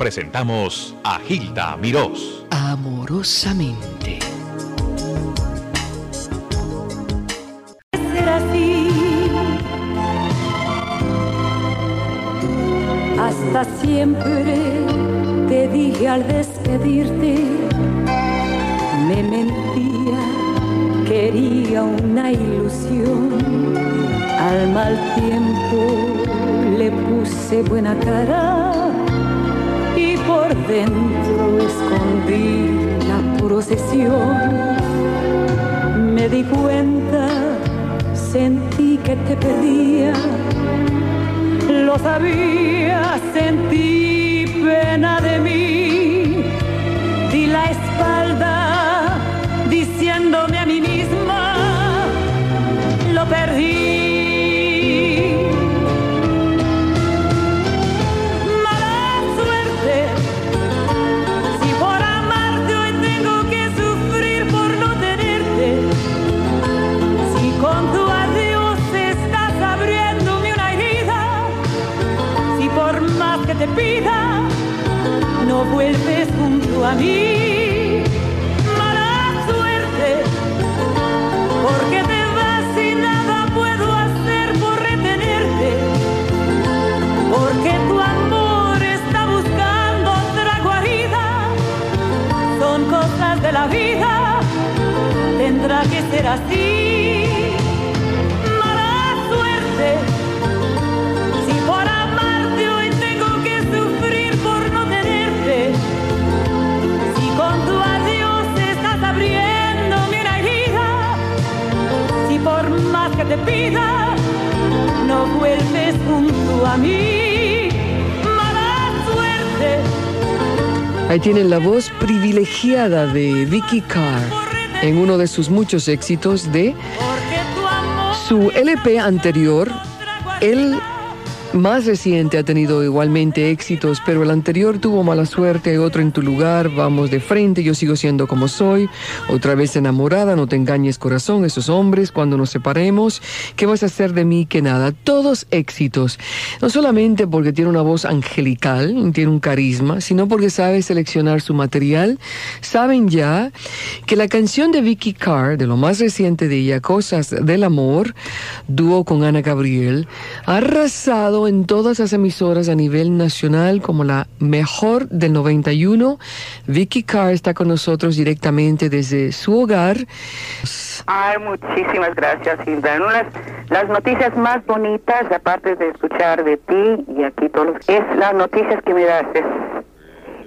presentamos a Gilda Mirós. Amorosamente. Ser así. Hasta siempre te dije al despedirte, me mentía, quería una ilusión. Al mal tiempo le puse buena cara por dentro escondí la procesión. Me di cuenta, sentí que te perdía, lo sabía, sentí pena de mí, di la espalda a mí, mala suerte, porque te vas y nada puedo hacer por retenerte, porque tu amor está buscando otra guarida, son cosas de la vida, tendrá que ser así. Pida no vuelves junto a mí, mala suerte. Ahí tienen la voz privilegiada de Vicky Carr en uno de sus muchos éxitos de su LP anterior. El más reciente ha tenido igualmente éxitos, pero el anterior tuvo mala suerte, otro en tu lugar, vamos de frente, yo sigo siendo como soy, otra vez enamorada, no te engañes corazón, esos hombres, cuando nos separemos, ¿qué vas a hacer de mí? Que nada, todos éxitos, no solamente porque tiene una voz angelical, tiene un carisma, sino porque sabe seleccionar su material, saben ya que la canción de Vicky Carr, de lo más reciente de ella, Cosas del Amor, dúo con Ana Gabriel, ha arrasado en todas las emisoras a nivel nacional como la mejor del 91. Vicky Carr está con nosotros directamente desde su hogar. Ay, muchísimas gracias, Hilda. Las, las noticias más bonitas, aparte de escuchar de ti y aquí todos, es las noticias que me das.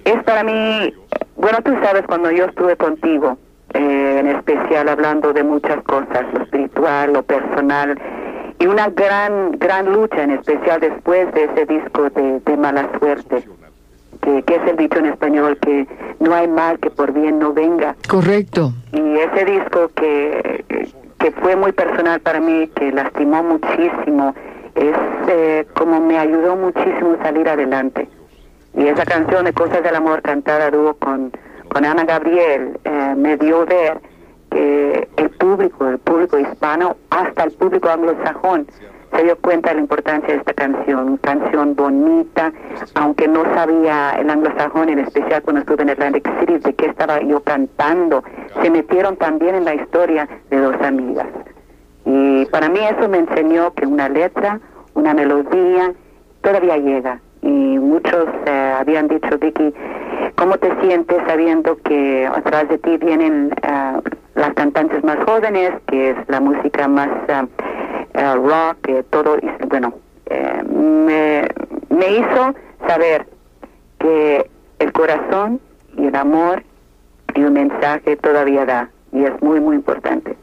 Es, para mí, bueno, tú sabes cuando yo estuve contigo, eh, en especial hablando de muchas cosas, lo espiritual, lo personal, y una gran, gran lucha, en especial después de ese disco de, de Mala Suerte, que, que es el dicho en español, que no hay mal que por bien no venga. Correcto. Y ese disco que, que fue muy personal para mí, que lastimó muchísimo, es eh, como me ayudó muchísimo a salir adelante. Y esa canción de Cosas del Amor cantada dúo con, con Ana Gabriel eh, me dio ver que el público, el público hispano, hasta el público anglosajón, se dio cuenta de la importancia de esta canción, canción bonita, aunque no sabía el anglosajón, en especial cuando estuve en Atlantic City, de qué estaba yo cantando, se metieron también en la historia de dos amigas. Y para mí eso me enseñó que una letra, una melodía, todavía llega. Y muchos eh, habían dicho, Vicky, ¿cómo te sientes sabiendo que atrás de ti vienen eh, las cantantes más jóvenes, que es la música más eh, eh, rock, que todo, bueno, eh, me, me hizo saber que el corazón y el amor y un mensaje todavía da, y es muy, muy importante.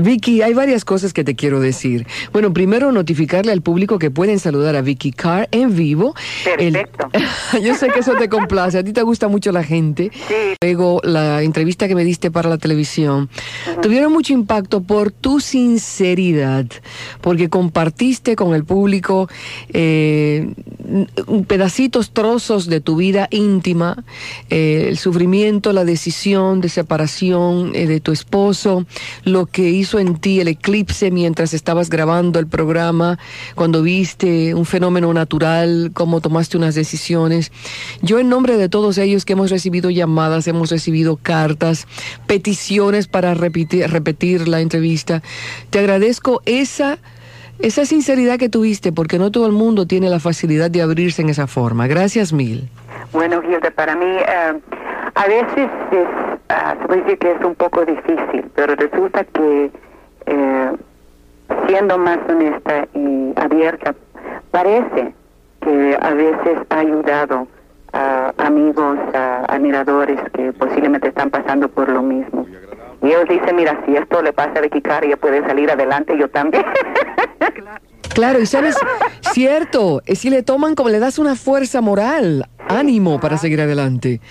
Vicky, hay varias cosas que te quiero decir. Bueno, primero notificarle al público que pueden saludar a Vicky Carr en vivo. El- Perfecto. Yo sé que eso te complace, a ti te gusta mucho la gente. Sí. Luego, la entrevista que me diste para la televisión, tuvieron mucho impacto por tu sinceridad, porque compartiste con el público eh, pedacitos, trozos de tu vida íntima, eh, el sufrimiento, la decisión de separación eh, de tu esposo, lo que hizo hizo en ti el eclipse mientras estabas grabando el programa, cuando viste un fenómeno natural, cómo tomaste unas decisiones. Yo en nombre de todos ellos que hemos recibido llamadas, hemos recibido cartas, peticiones para repetir, repetir la entrevista, te agradezco esa esa sinceridad que tuviste, porque no todo el mundo tiene la facilidad de abrirse en esa forma. Gracias mil. Bueno, Hilda, para mí eh, a veces es, ah, se puede decir que es un poco difícil, pero resulta que eh, siendo más honesta y abierta, parece que a veces ha ayudado a amigos, a admiradores que posiblemente están pasando por lo mismo. Y ellos dicen, mira, si esto le pasa a Vicky ella puede salir adelante, yo también. Claro, y sabes, cierto, es si le toman como le das una fuerza moral, ánimo para seguir adelante.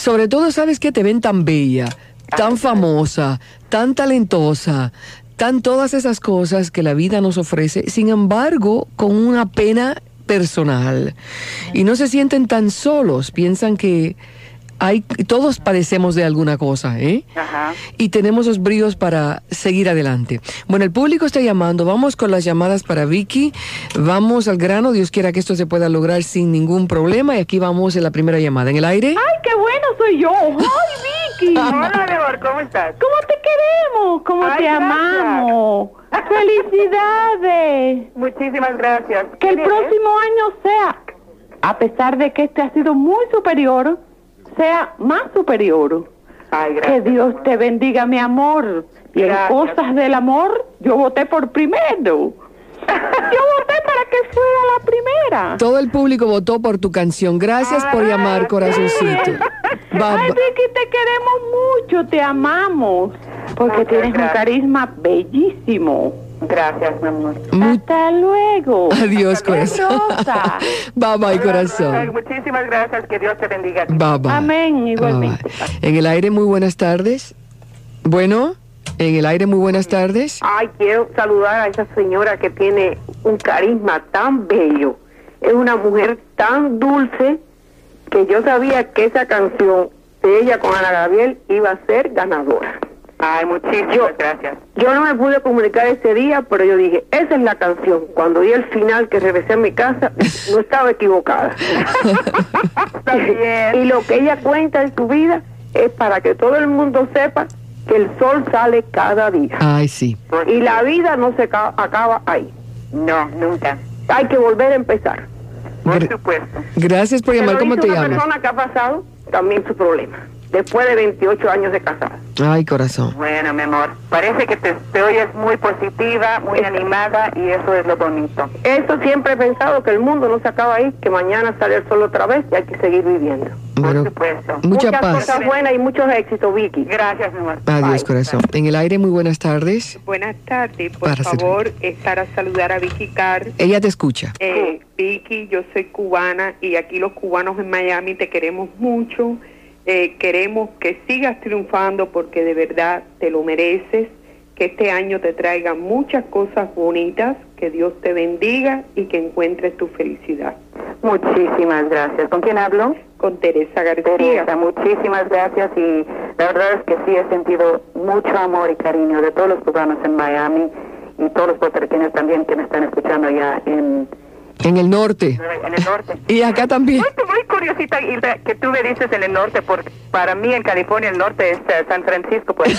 Sobre todo, sabes que te ven tan bella, tan famosa, tan talentosa, tan todas esas cosas que la vida nos ofrece, sin embargo, con una pena personal. Y no se sienten tan solos, piensan que hay, todos padecemos de alguna cosa, ¿eh? Ajá. y tenemos los bríos para seguir adelante. Bueno, el público está llamando, vamos con las llamadas para Vicky, vamos al grano, Dios quiera que esto se pueda lograr sin ningún problema y aquí vamos en la primera llamada. ¿En el aire? ¡Ay, qué bueno soy yo! ¡Ay, Vicky! Hola, amor, ¿cómo estás? ¿Cómo te queremos? ¿Cómo Ay, te gracias. amamos? ¡Felicidades! Muchísimas gracias. Que el próximo año sea, a pesar de que este ha sido muy superior, sea más superior. Ay, Que. Dios te bendiga, mi amor. Y en cosas del amor, yo voté por primero. Yo voté para que fuera la primera. Todo el público votó por tu canción. Gracias por llamar, corazoncito. Va- Ay, Vicky, te queremos mucho, te amamos. Porque tienes un carisma bellísimo. Gracias, mi amor. Hasta luego. Adiós, corazón. rosa. Bye bye, corazón. Muchísimas gracias. Que Dios te bendiga. Bye bye. Amén, igualmente. Bye, bye. En el aire, muy buenas tardes. Bueno, en el aire, muy buenas tardes. Ay, quiero saludar a esa señora que tiene un carisma tan bello. Es una mujer tan dulce que yo sabía que esa canción de ella con Ana Gabriel iba a ser ganadora. Ay, muchísimas gracias. Yo no me pude comunicar ese día, pero yo dije, esa es la canción. Cuando vi el final que regresé a mi casa, no estaba equivocada. Y lo que ella cuenta en su vida es para que todo el mundo sepa que el sol sale cada día. Ay, sí. Y la vida no se ca- acaba ahí. No, nunca. Hay que volver a empezar. Por supuesto. Gracias por llamar. ¿Cómo te una llamas? persona que ha pasado también su problema. Después de 28 años de casada. Ay, corazón. Bueno, mi amor. Parece que te, te oyes muy positiva, muy animada y eso es lo bonito. Eso siempre he pensado que el mundo no se acaba ahí, que mañana sale el sol otra vez y hay que seguir viviendo. Bueno, supuesto. mucha Muchas paz. cosas buenas y muchos éxitos, Vicky. Gracias, mi amor. Adiós, Bye. corazón. En el aire, muy buenas tardes. Buenas tardes, por Para favor, es para saludar a Vicky Carr. Ella te escucha. Eh, Vicky, yo soy cubana y aquí los cubanos en Miami te queremos mucho. Eh, queremos que sigas triunfando porque de verdad te lo mereces. Que este año te traiga muchas cosas bonitas. Que Dios te bendiga y que encuentres tu felicidad. Muchísimas gracias. ¿Con quién hablo? Con Teresa García. Teresa, muchísimas gracias y la verdad es que sí he sentido mucho amor y cariño de todos los cubanos en Miami y todos los puertorriqueños también que me están escuchando allá en, En el norte. en el norte. Y acá también. Muy, muy curiosita Hilda, que tú me dices en el norte, porque para mí en California el norte es eh, San Francisco, pues.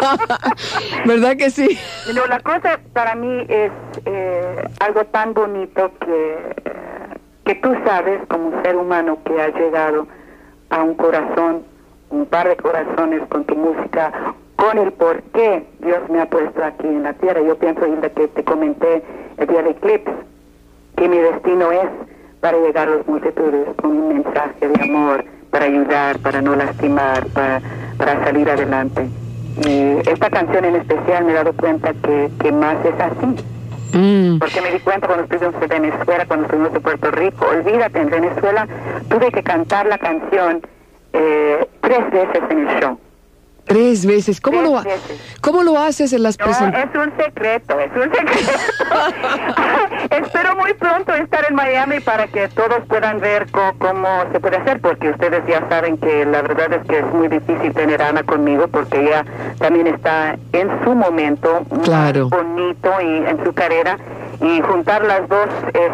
¿Verdad que sí? No, la cosa para mí es eh, algo tan bonito que, que tú sabes como ser humano que has llegado a un corazón, un par de corazones con tu música, con el por qué Dios me ha puesto aquí en la tierra. Yo pienso, Hilda, que te comenté el día de Eclipse, que mi destino es para llegar a las multitudes con un mensaje de amor, para ayudar, para no lastimar, para, para salir adelante. Y esta canción en especial me he dado cuenta que, que más es así. Mm, Porque me di cuenta cuando estuvimos en Venezuela, cuando estuvimos en Puerto Rico, olvídate, en Venezuela tuve que cantar la canción eh, tres veces en el show. Tres veces. ¿Cómo, Tres lo, veces. ¿Cómo lo haces en las No, presentaciones? es un secreto, es un secreto. Miami para que todos puedan ver cómo se puede hacer, porque ustedes ya saben que la verdad es que es muy difícil tener a Ana conmigo, porque ella también está en su momento Claro. bonito y en su carrera, y juntar las dos es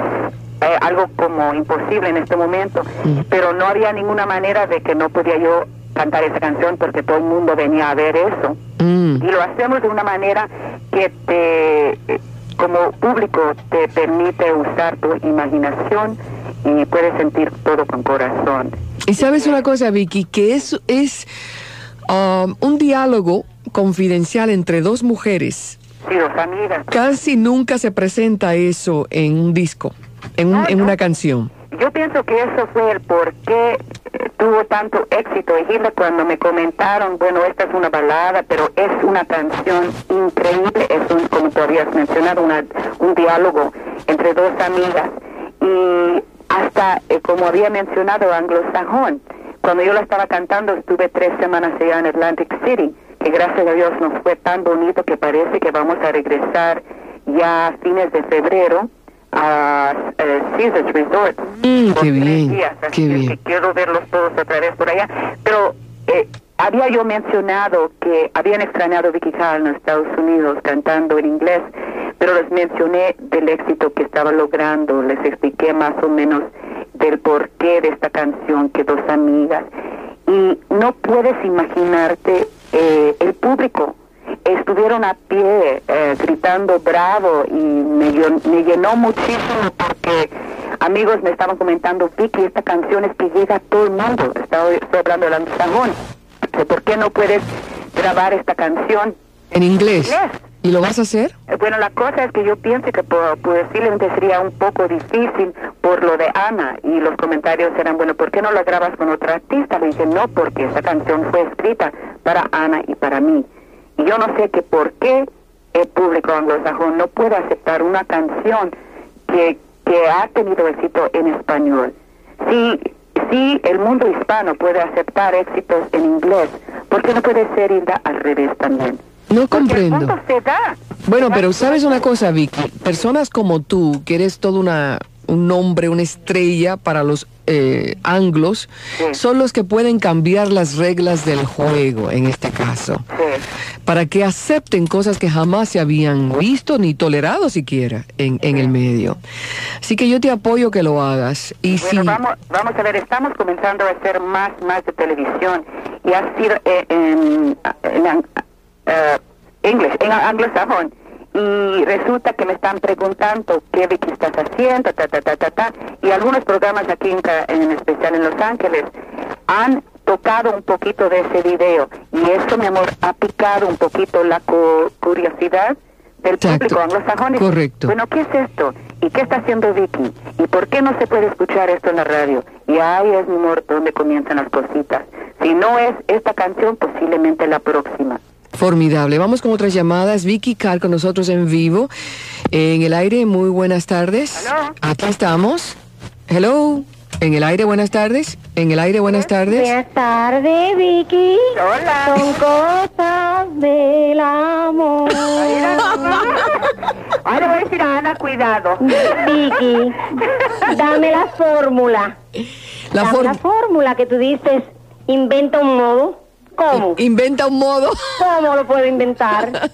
eh, algo como imposible en este momento, pero no había ninguna manera de que no podía yo cantar esa canción porque todo el mundo venía a ver eso Mm. y lo hacemos de una manera que te como público te permite usar tu imaginación y puedes sentir todo con corazón. Y sabes una cosa, Vicky, que es, es um, un diálogo confidencial entre dos mujeres. Sí, dos amigas. Casi nunca se presenta eso en un disco, en, un- No, en no. una canción. Yo pienso que eso fue el por qué eh, tuvo tanto éxito. Y Hilda, cuando me comentaron, bueno, esta es una balada, pero es una canción increíble, es un, como tú habías mencionado, una, un diálogo entre dos amigas. Y hasta, eh, como había mencionado, anglosajón. Cuando yo la estaba cantando, estuve tres semanas allá en Atlantic City, que gracias a Dios nos fue tan bonito que parece que vamos a regresar ya a fines de febrero a eh, Caesars Resort. Mm, por qué tres bien, días, así qué bien. que quiero verlos todos otra vez por allá. Pero eh, había yo mencionado que habían extrañado a Vicky Hall en Estados Unidos cantando en inglés, pero les mencioné del éxito que estaba logrando, les expliqué más o menos del porqué de esta canción que dos amigas. Y no puedes imaginarte eh, el público. Estuvieron a pie eh, gritando bravo y me, me llenó muchísimo porque amigos me estaban comentando, Vicky, esta canción es que llega a todo el mundo. Estaba, estoy hablando del anglosajón. ¿Por qué no puedes grabar esta canción? En inglés. ¿Y lo vas a hacer? Eh, Bueno, la cosa es que yo pienso que po- posiblemente sería un poco difícil por lo de Ana y los comentarios eran, bueno, ¿por qué no la grabas con otra artista? Le dije, no, porque esa canción fue escrita para Ana y para mí. Y yo no sé que por qué el público anglosajón no puede aceptar una canción que, que ha tenido éxito en español. Si, si el mundo hispano puede aceptar éxitos en inglés, ¿por qué no puede ser Hilda al revés también? No comprendo. se da. Bueno, pero sabes una cosa, Vicky, personas como tú, que eres todo una, un nombre, una estrella para los eh, anglos, Sí. son los que pueden cambiar las reglas del juego, en este caso, Sí. para que acepten cosas que jamás se habían visto ni tolerado siquiera en, en el medio. Así que yo te apoyo que lo hagas. Y Bueno, si... vamos, vamos a ver, estamos comenzando a hacer más, más de televisión y ha sido eh, en, en, English, en anglosajón. Y resulta que me están preguntando qué Vicky estás haciendo, ta, ta, ta, ta, ta. Y algunos programas aquí, en, en especial en Los Ángeles, han tocado un poquito de ese video. Y eso, mi amor, ha picado un poquito la cu- curiosidad del Exacto. público anglosajón. Correcto. Bueno, ¿qué es esto? ¿Y qué está haciendo Vicky? ¿Y por qué no se puede escuchar esto en la radio? Y ahí es, mi amor, donde comienzan las cositas. Si no es esta canción, posiblemente la próxima. Formidable. Vamos con otras llamadas. Vicky Carr con nosotros en vivo. En el aire, muy buenas tardes. Aló. Aquí estamos. Hello. En el aire, buenas tardes. En el aire, buenas tardes. Buenas tardes, Vicky. Hola. Son cosas del amor. Ahora voy a decir a Ana, cuidado. Vicky, dame la fórmula. La dame la fórmula que tú dices, inventa un modo. ¿Cómo? Inventa un modo. ¿Cómo lo puedo inventar?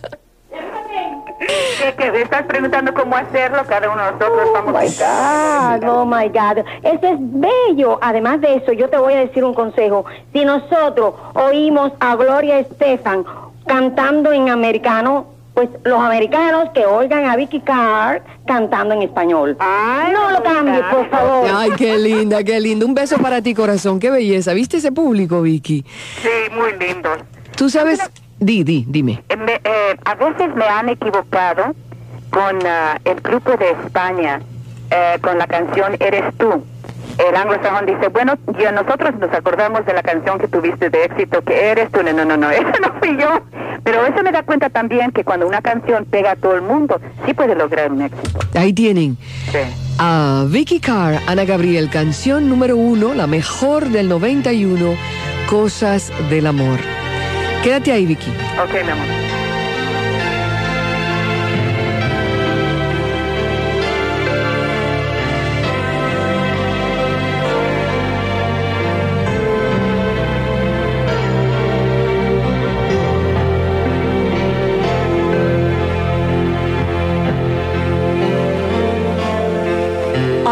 ¿Qué, qué? ¿Me estás preguntando cómo hacerlo? Cada uno de nosotros vamos Oh my God, oh my God. Eso es bello. Además de eso, yo te voy a decir un consejo. Si nosotros oímos a Gloria Estefan cantando en americano, pues los americanos que oigan a Vicky Carr cantando en español. Ay, no lo cambies, por favor. Ay, qué linda, qué lindo. Un beso para ti, corazón. Qué belleza. ¿Viste ese público, Vicky? Sí, muy lindo. Tú sabes. Di, di, dime. Eh, me- eh, a veces me han equivocado con ah, el grupo de España, eh, con la canción Eres tú el anglosajón dice, bueno, yo, nosotros nos acordamos de la canción que tuviste de éxito, que eres tú, no, no, no, no, esa no fui yo. Pero eso me da cuenta también que cuando una canción pega a todo el mundo, sí puede lograr un éxito. Ahí tienen. A Vicky Carr, Ana Gabriel, canción número uno, la mejor del 91, Cosas del Amor. Quédate ahí, Vicky. Ok, mi amor.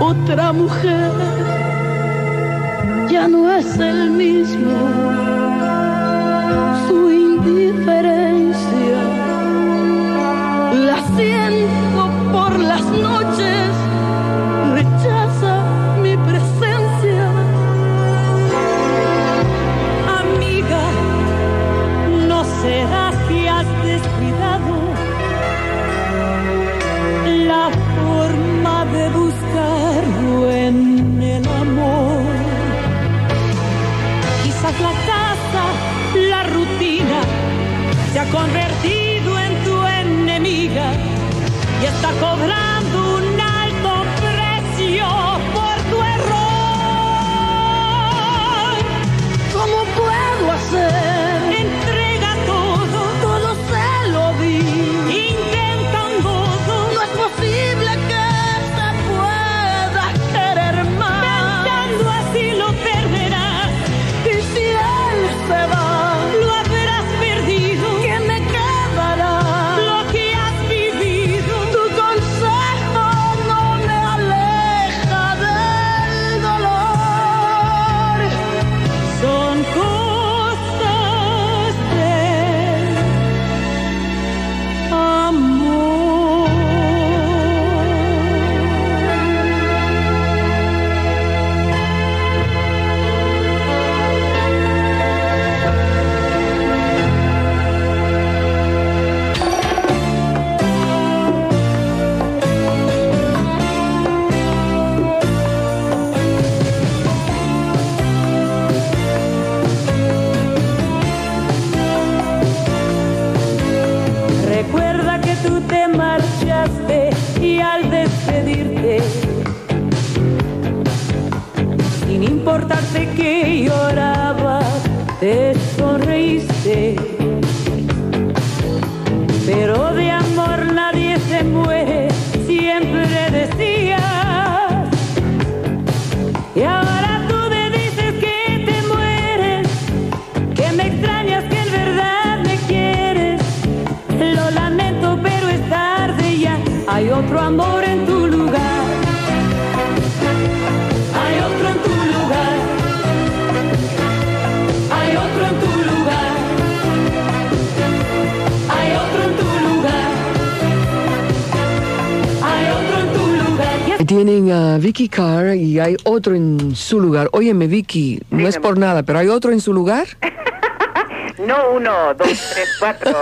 otra mujer, ya no es el mismo. Su indiferencia, la ciencia Hay otro amor en tu lugar. Hay otro en tu lugar. Hay otro en tu lugar. Hay otro en tu lugar. Hay otro en tu lugar. Tienen a Vicky Carr y hay otro en su lugar. Óyeme, Vicky, no es por nada, pero hay otro en su lugar. No uno, dos, tres, cuatro.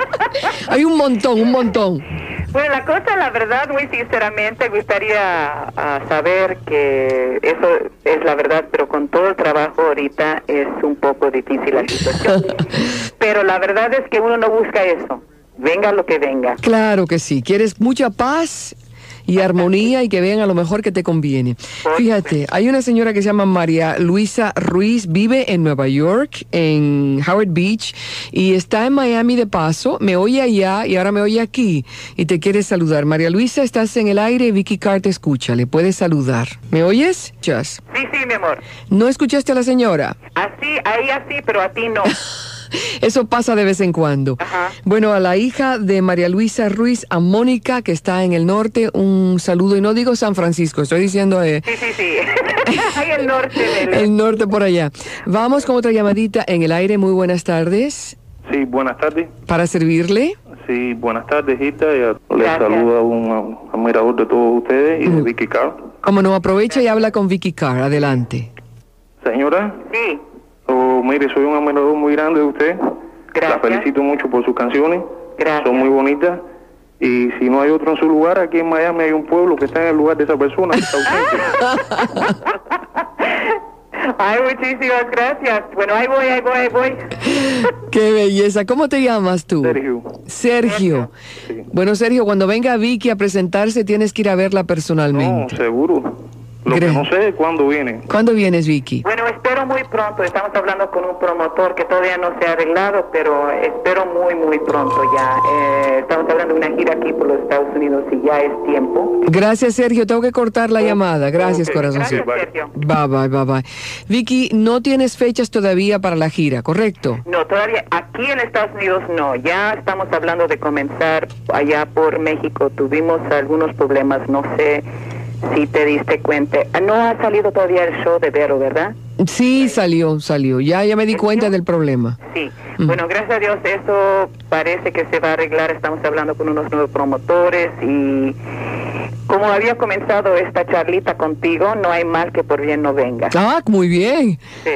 Hay un montón, un montón. Bueno, la cosa, la verdad, muy sinceramente, gustaría ah, saber que eso es la verdad, pero con todo el trabajo ahorita es un poco difícil la situación. pero la verdad es que uno no busca eso. Venga lo que venga. Claro que sí. Quieres mucha paz y armonía y que vean a lo mejor que te conviene. Fíjate, hay una señora que se llama María Luisa Ruiz, vive en Nueva York, en Howard Beach, y está en Miami de paso, me oye allá y ahora me oye aquí y te quiere saludar. María Luisa, estás en el aire, Vicky Carr te escucha, le puedes saludar. ¿Me oyes? Just. Sí, sí, mi amor. ¿No escuchaste a la señora? Así, ahí así, pero a ti no. Eso pasa de vez en cuando. Ajá. Bueno, a la hija de María Luisa Ruiz, a Mónica, que está en el norte, un saludo. Y no digo San Francisco, estoy diciendo eh, Sí, sí, sí. Ahí el norte del... el norte por allá. Vamos con otra llamadita en el aire. Muy buenas tardes. Sí, buenas tardes. Para servirle. Sí, buenas tardes, Gita. Les saluda un admirador de todos ustedes y de Vicky Carr. Como no, aprovecha y habla con Vicky Carr. Adelante. Señora, Sí, mire, soy un admirador muy grande de usted. Gracias. La felicito mucho por sus canciones. Gracias. Son muy bonitas. Y si no hay otro en su lugar, aquí en Miami hay un pueblo que está en el lugar de esa persona que está ausente. Ay, muchísimas gracias. Bueno, ahí voy, ahí voy, ahí voy. Qué belleza. ¿Cómo te llamas tú? Sergio. Sergio. Sí. Bueno, Sergio, cuando venga Vicky a presentarse, tienes que ir a verla No, personalmente. seguro. Lo que no sé es cuándo viene. ¿Cuándo vienes, Vicky? Bueno, espero muy pronto. Estamos hablando con un promotor que todavía no se ha arreglado, pero espero muy, muy pronto ya. Eh, estamos hablando de una gira aquí por los Estados Unidos y ya es tiempo. Gracias, Sergio. Tengo que cortar la llamada. Gracias, Ok, corazoncito. Gracias. Sergio. Bye, bye, bye, bye. Vicky, no tienes fechas todavía para la gira, ¿correcto? No, todavía aquí en Estados Unidos no. Ya estamos hablando de comenzar allá por México. Tuvimos algunos problemas, no sé si te diste cuenta. Ah, No ha salido todavía el show de Vero, ¿verdad? Sí, salió, salió. Ya, ya me di cuenta del problema. Sí. Mm. Bueno, gracias a Dios eso parece que se va a arreglar. Estamos hablando con unos nuevos promotores y como había comenzado esta charlita contigo, no hay mal que por bien no venga. Ah, muy bien. Sí,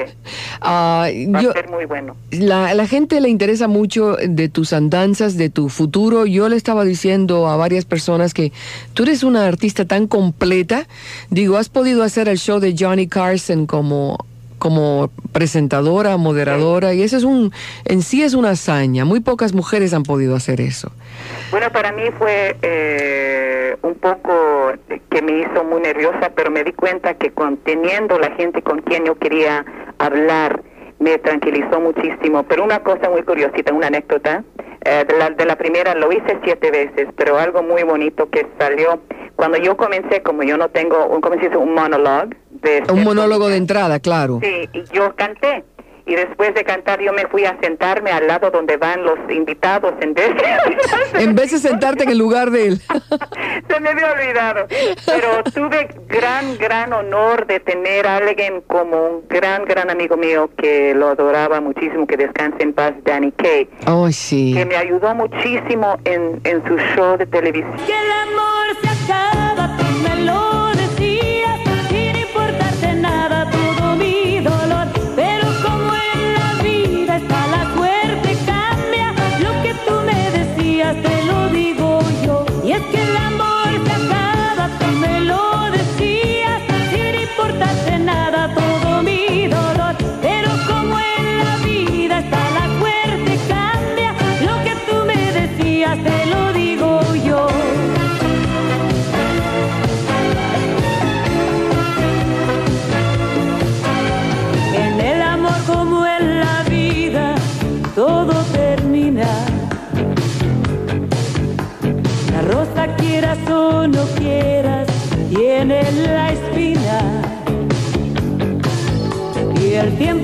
Ah, va yo, a ser muy bueno. la, la gente le interesa mucho de tus andanzas, de tu futuro. Yo le estaba diciendo a varias personas que tú eres una artista tan completa. Digo, has podido hacer el show de Johnny Carson como como presentadora, moderadora, y eso es un, en sí es una hazaña. Muy pocas mujeres han podido hacer eso. Bueno, para mí fue eh, un poco que me hizo muy nerviosa, pero me di cuenta que conteniendo la gente con quien yo quería hablar me tranquilizó muchísimo. Pero una cosa muy curiosita, una anécdota. eh, de, la, de la primera lo hice siete veces, pero algo muy bonito que salió cuando yo comencé, como yo no tengo, un, ¿cómo se dice? Un monologue. De Un monólogo de entrada, claro. Sí, y yo canté. Y después de cantar yo me fui a sentarme al lado donde van los invitados en vez de... En vez de sentarte en el lugar de él. Se me había olvidado. Pero tuve gran, gran honor de tener a alguien como un gran, gran amigo mío que lo adoraba muchísimo, que descanse en paz, Danny Kay, Ay, sí. que me ayudó muchísimo en, en su show de televisión. Tiempo